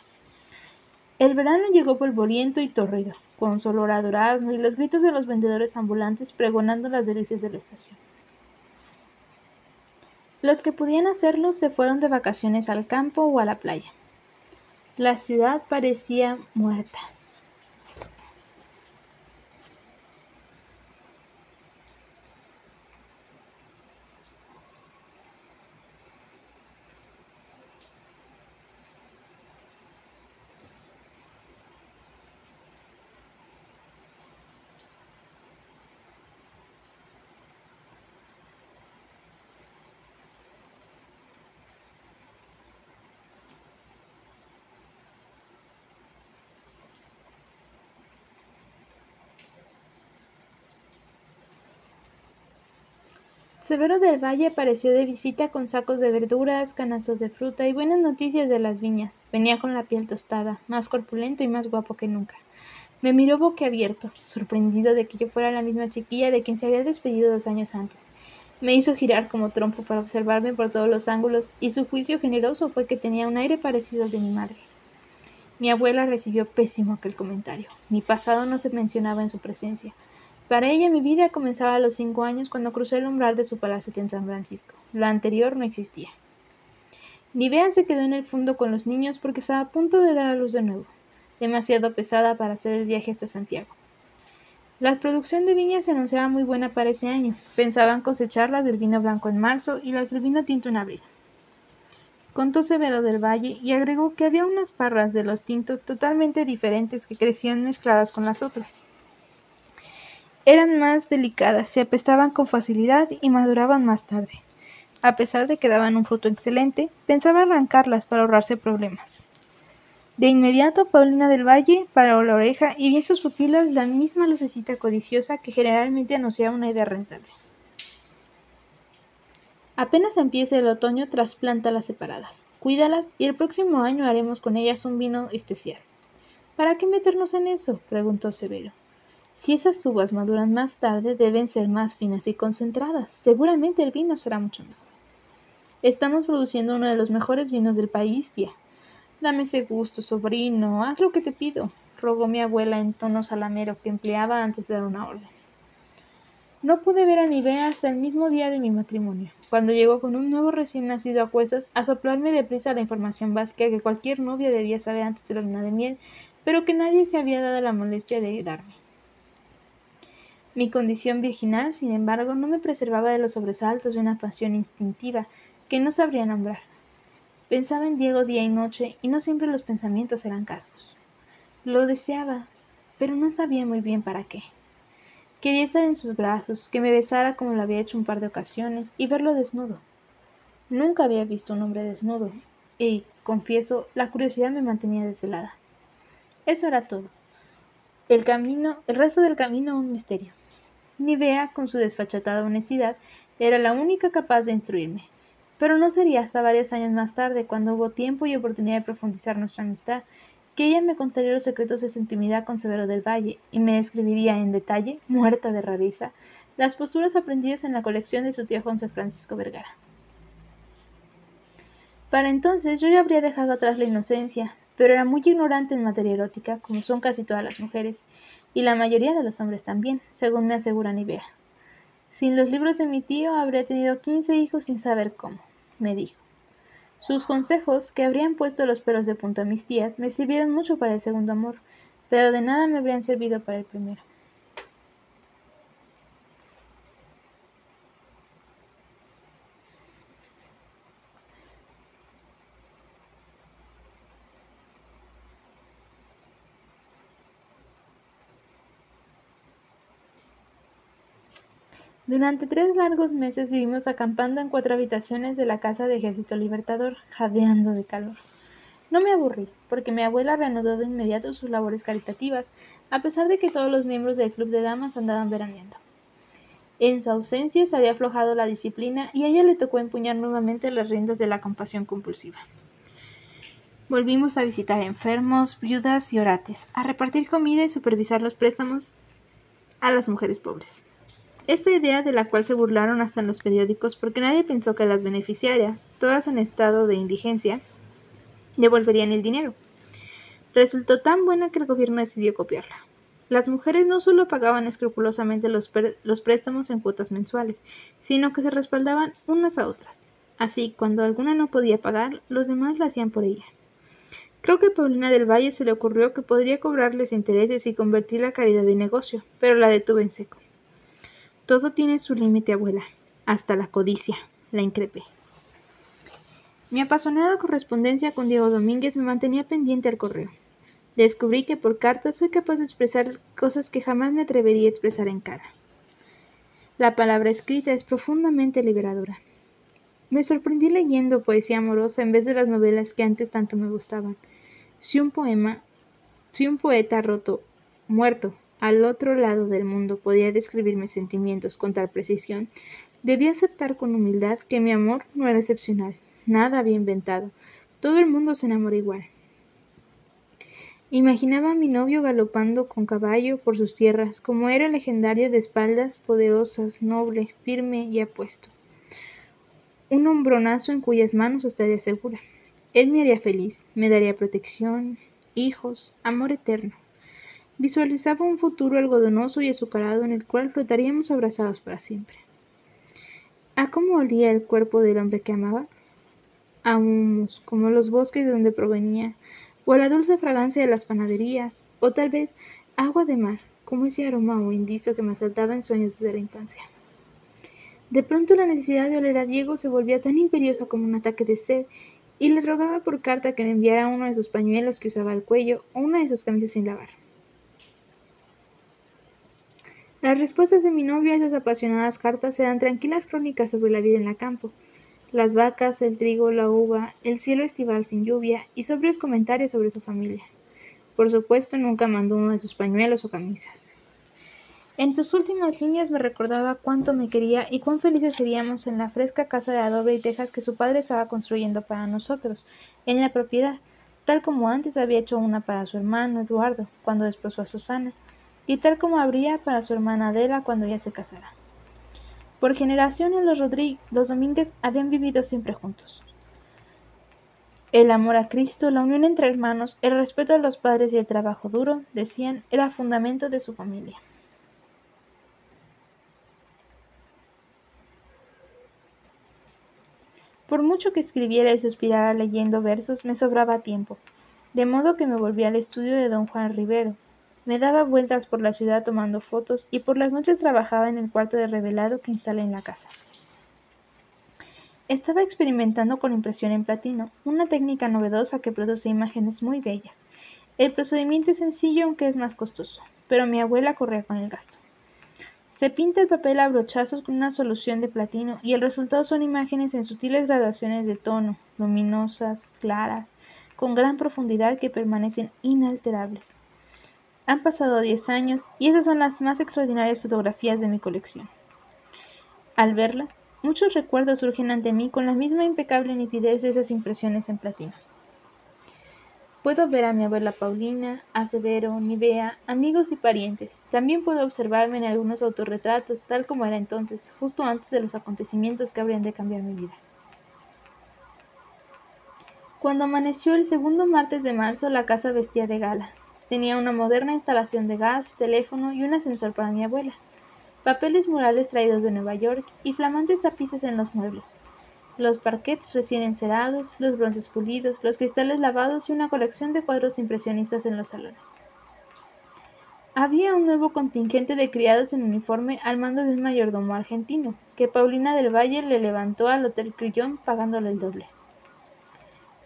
El verano llegó polvoriento y tórrido, con su olor a durazno y los gritos de los vendedores ambulantes pregonando las delicias de la estación. Los que podían hacerlo se fueron de vacaciones al campo o a la playa. La ciudad parecía muerta. Severo del Valle apareció de visita con sacos de verduras, canastos de fruta y buenas noticias de las viñas. Venía con la piel tostada, más corpulento y más guapo que nunca. Me miró boquiabierto, sorprendido de que yo fuera la misma chiquilla de quien se había despedido dos años antes. Me hizo girar como trompo para observarme por todos los ángulos, y su juicio generoso fue que tenía un aire parecido al de mi madre. Mi abuela recibió pésimo aquel comentario. Mi pasado no se mencionaba en su presencia. Para ella mi vida comenzaba a los cinco años cuando crucé el umbral de su palacete en San Francisco. Lo anterior no existía. Nivea se quedó en el fondo con los niños porque estaba a punto de dar a luz de nuevo, demasiado pesada para hacer el viaje hasta Santiago. La producción de viñas se anunciaba muy buena para ese año. Pensaban cosechar las del vino blanco en marzo y las del vino tinto en abril. Contó Severo del Valle y agregó que había unas parras de los tintos totalmente diferentes que crecían mezcladas con las otras. Eran más delicadas, se apestaban con facilidad y maduraban más tarde. A pesar de que daban un fruto excelente, pensaba arrancarlas para ahorrarse problemas. De inmediato Paulina del Valle paró la oreja y vi en sus pupilas la misma lucecita codiciosa que generalmente anunciaba una idea rentable. Apenas empiece el otoño, trasplántalas separadas, cuídalas y el próximo año haremos con ellas un vino especial. ¿Para qué meternos en eso? preguntó Severo. Si esas uvas maduran más tarde, deben ser más finas y concentradas. Seguramente el vino será mucho mejor. Estamos produciendo uno de los mejores vinos del país, tía, Dame ese gusto, sobrino, haz lo que te pido, rogó mi abuela en tono salamero que empleaba antes de dar una orden. No pude ver a Nivea hasta el mismo día de mi matrimonio, cuando llegó con un nuevo recién nacido a cuestas a soplarme deprisa la información básica que cualquier novia debía saber antes de la luna de miel, pero que nadie se había dado la molestia de darme. Mi condición virginal, sin embargo, no me preservaba de los sobresaltos de una pasión instintiva que no sabría nombrar. Pensaba en Diego día y noche, y no siempre los pensamientos eran castos. Lo deseaba, pero no sabía muy bien para qué. Quería estar en sus brazos, que me besara como lo había hecho un par de ocasiones, y verlo desnudo. Nunca había visto un hombre desnudo, y, confieso, la curiosidad me mantenía desvelada. Eso era todo. El camino, el resto del camino un misterio. Nivea, con su desfachatada honestidad, era la única capaz de instruirme. Pero no sería hasta varios años más tarde, cuando hubo tiempo y oportunidad de profundizar nuestra amistad, que ella me contaría los secretos de su intimidad con Severo del Valle y me describiría en detalle, muerta de rareza, las posturas aprendidas en la colección de su tío José Francisco Vergara. Para entonces yo ya habría dejado atrás la inocencia, pero era muy ignorante en materia erótica, como son casi todas las mujeres, y la mayoría de los hombres también, según me asegura Nivea. Sin los libros de mi tío habría tenido quince hijos sin saber cómo me dijo. Sus consejos, que habrían puesto los pelos de punta a mis tías, me sirvieron mucho para el segundo amor, pero de nada me habrían servido para el primero. Durante tres largos meses vivimos acampando en cuatro habitaciones de la casa de Ejército Libertador, jadeando de calor. No me aburrí, porque mi abuela reanudó de inmediato sus labores caritativas, a pesar de que todos los miembros del club de damas andaban veraneando. En su ausencia se había aflojado la disciplina y a ella le tocó empuñar nuevamente las riendas de la compasión compulsiva. Volvimos a visitar enfermos, viudas y orates, a repartir comida y supervisar los préstamos a las mujeres pobres. Esta idea de la cual se burlaron hasta en los periódicos porque nadie pensó que las beneficiarias, todas en estado de indigencia, devolverían el dinero. Resultó tan buena que el gobierno decidió copiarla. Las mujeres no solo pagaban escrupulosamente los, préstamos en cuotas mensuales, sino que se respaldaban unas a otras. Así, cuando alguna no podía pagar, los demás la hacían por ella. Creo que a Paulina del Valle se le ocurrió que podría cobrarles intereses y convertir la caridad en negocio, pero la detuve en seco. Todo tiene su límite, abuela, hasta la codicia, la increpé. Mi apasionada correspondencia con Diego Domínguez me mantenía pendiente al correo. Descubrí que por carta soy capaz de expresar cosas que jamás me atrevería a expresar en cara. La palabra escrita es profundamente liberadora. Me sorprendí leyendo poesía amorosa en vez de las novelas que antes tanto me gustaban. Si un poema, si un poeta roto, muerto, al otro lado del mundo podía describir mis sentimientos con tal precisión, debía aceptar con humildad que mi amor no era excepcional, nada había inventado, todo el mundo se enamora igual. Imaginaba a mi novio galopando con caballo por sus tierras, como era legendario de espaldas poderosas, noble, firme y apuesto. un hombronazo en cuyas manos estaría segura. Él me haría feliz, me daría protección, hijos, amor eterno. Visualizaba un futuro algodonoso y azucarado en el cual flotaríamos abrazados para siempre. ¿A cómo olía el cuerpo del hombre que amaba? A humus, como los bosques de donde provenía, o a la dulce fragancia de las panaderías, o tal vez agua de mar, como ese aroma o indicio que me asaltaba en sueños desde la infancia. De pronto la necesidad de oler a Diego se volvía tan imperiosa como un ataque de sed, y le rogaba por carta que me enviara uno de sus pañuelos que usaba al cuello o una de sus camisas sin lavar. Las respuestas de mi novio a esas apasionadas cartas eran tranquilas crónicas sobre la vida en el campo, las vacas, el trigo, la uva, el cielo estival sin lluvia y sobrios comentarios sobre su familia. Por supuesto, nunca mandó uno de sus pañuelos o camisas. En sus últimas líneas me recordaba cuánto me quería y cuán felices seríamos en la fresca casa de adobe y tejas que su padre estaba construyendo para nosotros, en la propiedad, tal como antes había hecho una para su hermano Eduardo, cuando desposó a Susana, y tal como habría para su hermana Adela cuando ella se casara. Por generaciones los Rodríguez, los Domínguez habían vivido siempre juntos. El amor a Cristo, la unión entre hermanos, el respeto a los padres y el trabajo duro, decían, era fundamento de su familia. Por mucho que escribiera y suspirara leyendo versos, me sobraba tiempo, de modo que me volví al estudio de don Juan Rivero, me daba vueltas por la ciudad tomando fotos y por las noches trabajaba en el cuarto de revelado que instalé en la casa. Estaba experimentando con impresión en platino, una técnica novedosa que produce imágenes muy bellas. El procedimiento es sencillo aunque es más costoso, pero mi abuela corría con el gasto. Se pinta el papel a brochazos con una solución de platino y el resultado son imágenes en sutiles gradaciones de tono, luminosas, claras, con gran profundidad que permanecen inalterables. Han pasado diez años y esas son las más extraordinarias fotografías de mi colección. Al verlas, muchos recuerdos surgen ante mí con la misma impecable nitidez de esas impresiones en platino. Puedo ver a mi abuela Paulina, a Severo, Nivea, amigos y parientes. También puedo observarme en algunos autorretratos, tal como era entonces, justo antes de los acontecimientos que habrían de cambiar mi vida. Cuando amaneció el segundo martes de marzo, la casa vestía de gala. Tenía una moderna instalación de gas, teléfono y un ascensor para mi abuela, papeles murales traídos de Nueva York y flamantes tapices en los muebles, los parquets recién encerados, los bronces pulidos, los cristales lavados y una colección de cuadros impresionistas en los salones. Había un nuevo contingente de criados en uniforme al mando de un mayordomo argentino, que Paulina del Valle le levantó al Hotel Crillon pagándole el doble.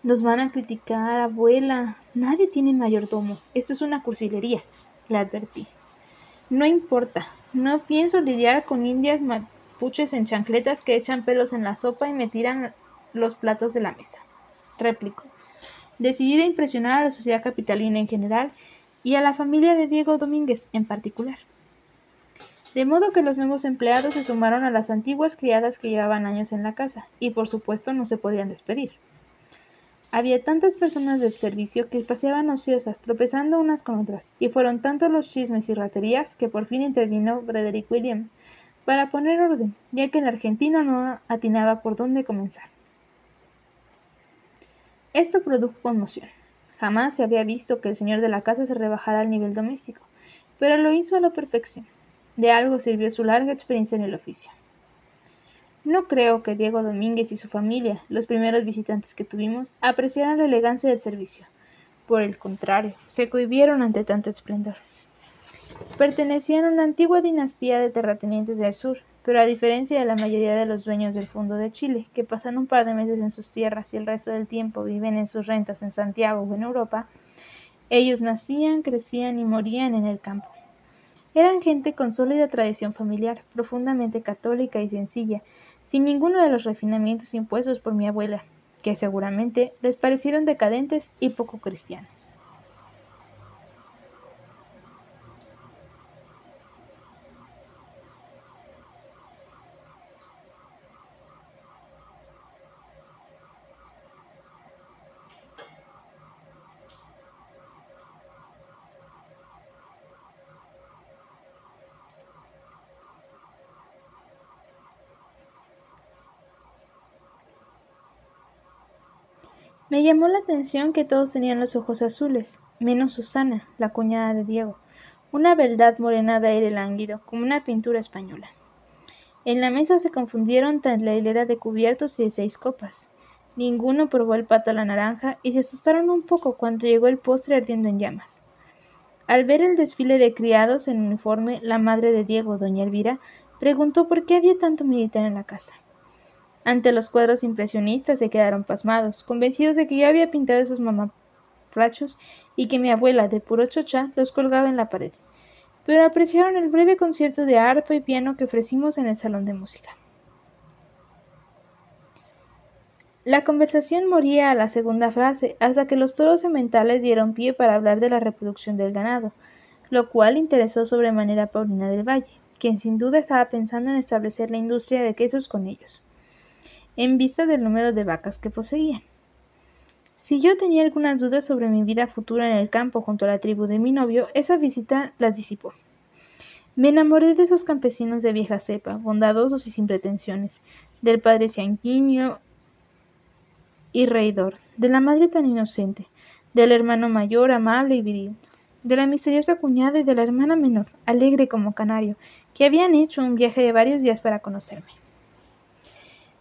Nos van a criticar, abuela. Nadie tiene mayordomo. Esto es una cursilería, le advertí. No importa. No pienso lidiar con indias mapuches en chancletas que echan pelos en la sopa y me tiran los platos de la mesa. Replicó. Decidida a impresionar a la sociedad capitalina en general y a la familia de Diego Domínguez en particular. De modo que los nuevos empleados se sumaron a las antiguas criadas que llevaban años en la casa, y por supuesto no se podían despedir. Había tantas personas del servicio que paseaban ociosas, tropezando unas con otras, y fueron tantos los chismes y raterías que por fin intervino Frederick Williams para poner orden, ya que el argentino no atinaba por dónde comenzar. Esto produjo conmoción. Jamás se había visto que el señor de la casa se rebajara al nivel doméstico, pero lo hizo a la perfección. De algo sirvió su larga experiencia en el oficio. No creo que Diego Domínguez y su familia, los primeros visitantes que tuvimos, apreciaran la elegancia del servicio. Por el contrario, se cohibieron ante tanto esplendor. Pertenecían a una antigua dinastía de terratenientes del sur, pero a diferencia de la mayoría de los dueños del fondo de Chile, que pasan un par de meses en sus tierras y el resto del tiempo viven en sus rentas en Santiago o en Europa, ellos nacían, crecían y morían en el campo. Eran gente con sólida tradición familiar, profundamente católica y sencilla, sin ninguno de los refinamientos impuestos por mi abuela, que seguramente les parecieron decadentes y poco cristianos. Me llamó la atención que todos tenían los ojos azules, menos Susana, la cuñada de Diego, una verdad morena de aire lánguido, como una pintura española. En la mesa se confundieron tan la hilera de cubiertos y de seis copas. Ninguno probó el pato a la naranja y se asustaron un poco cuando llegó el postre ardiendo en llamas. Al ver el desfile de criados en uniforme, la madre de Diego, doña Elvira, preguntó por qué había tanto militar en la casa. Ante los cuadros impresionistas se quedaron pasmados, convencidos de que yo había pintado esos mamaplachos y que mi abuela, de puro chocha, los colgaba en la pared pero apreciaron el breve concierto de arpa y piano que ofrecimos en el salón de música. La conversación moría a la segunda frase, hasta que los toros sementales dieron pie para hablar de la reproducción del ganado, lo cual interesó sobremanera a Paulina del Valle, quien sin duda estaba pensando en establecer la industria de quesos con ellos, en vista del número de vacas que poseían. Si yo tenía algunas dudas sobre mi vida futura en el campo junto a la tribu de mi novio, esa visita las disipó. Me enamoré de esos campesinos de vieja cepa, bondadosos y sin pretensiones, del padre cianquiño y reidor, de la madre tan inocente, del hermano mayor amable y viril, de la misteriosa cuñada y de la hermana menor, alegre como canario, que habían hecho un viaje de varios días para conocerme.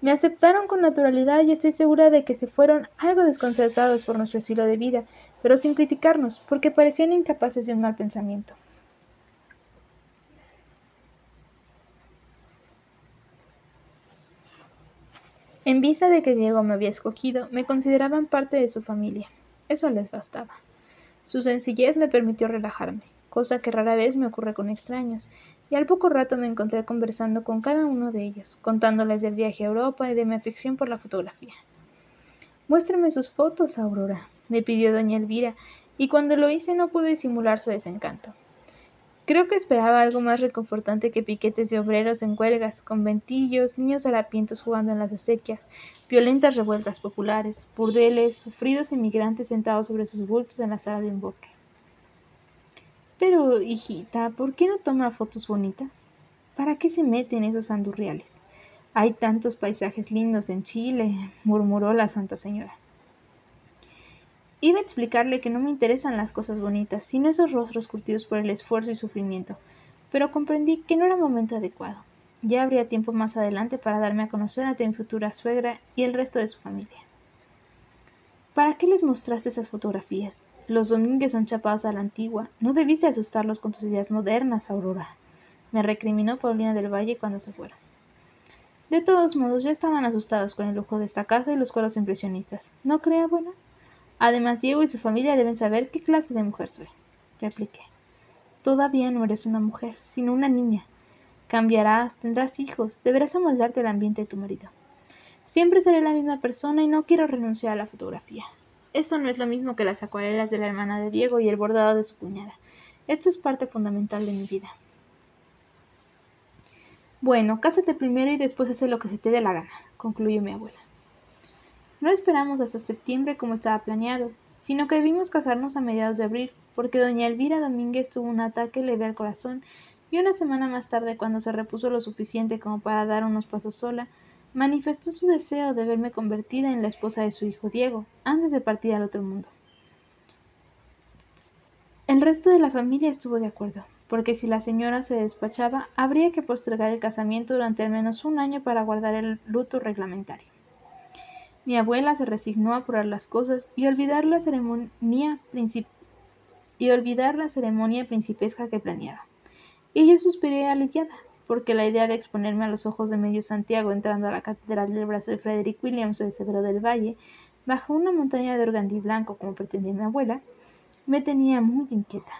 Me aceptaron con naturalidad y estoy segura de que se fueron algo desconcertados por nuestro estilo de vida, pero sin criticarnos, porque parecían incapaces de un mal pensamiento. En vista de que Diego me había escogido, me consideraban parte de su familia. Eso les bastaba. Su sencillez me permitió relajarme, cosa que rara vez me ocurre con extraños, y al poco rato me encontré conversando con cada uno de ellos, contándoles del viaje a Europa y de mi afición por la fotografía. Muéstrame sus fotos, Aurora, me pidió doña Elvira, y cuando lo hice no pude disimular su desencanto. Creo que esperaba algo más reconfortante que piquetes de obreros en cuelgas, conventillos, niños harapientos jugando en las acequias, violentas revueltas populares, burdeles, sufridos inmigrantes sentados sobre sus bultos en la sala de un bosque. Pero, hijita, ¿por qué no toma fotos bonitas? ¿Para qué se mete en esos andurriales? Hay tantos paisajes lindos en Chile, murmuró la Santa Señora. Iba a explicarle que no me interesan las cosas bonitas, sino esos rostros curtidos por el esfuerzo y sufrimiento, pero comprendí que no era momento adecuado. Ya habría tiempo más adelante para darme a conocer a mi futura suegra y el resto de su familia. ¿Para qué les mostraste esas fotografías? Los Domínguez son chapados a la antigua. No debiste asustarlos con tus ideas modernas, Aurora. Me recriminó Paulina del Valle cuando se fueron. De todos modos, ya estaban asustados con el lujo de esta casa y los cuadros impresionistas. ¿No cree, abuela? Además, Diego y su familia deben saber qué clase de mujer soy. Repliqué. Todavía no eres una mujer, sino una niña. Cambiarás, tendrás hijos, deberás amoldarte al ambiente de tu marido. Siempre seré la misma persona y no quiero renunciar a la fotografía. Esto no es lo mismo que las acuarelas de la hermana de Diego y el bordado de su cuñada. Esto es parte fundamental de mi vida. Bueno, cásate primero y después haz lo que se te dé la gana, concluyó mi abuela. No esperamos hasta septiembre como estaba planeado, sino que debimos casarnos a mediados de abril, porque doña Elvira Domínguez tuvo un ataque leve al corazón y una semana más tarde, cuando se repuso lo suficiente como para dar unos pasos sola, manifestó su deseo de verme convertida en la esposa de su hijo Diego, antes de partir al otro mundo. El resto de la familia estuvo de acuerdo, porque si la señora se despachaba, habría que postergar el casamiento durante al menos un año para guardar el luto reglamentario. Mi abuela se resignó a apurar las cosas y olvidar la ceremonia, y olvidar la ceremonia principesca que planeaba. Y yo suspiré aliviada, porque la idea de exponerme a los ojos de medio Santiago entrando a la catedral del brazo de Frederick Williams o de Cedro del Valle, bajo una montaña de organdí blanco como pretendía mi abuela, me tenía muy inquieta.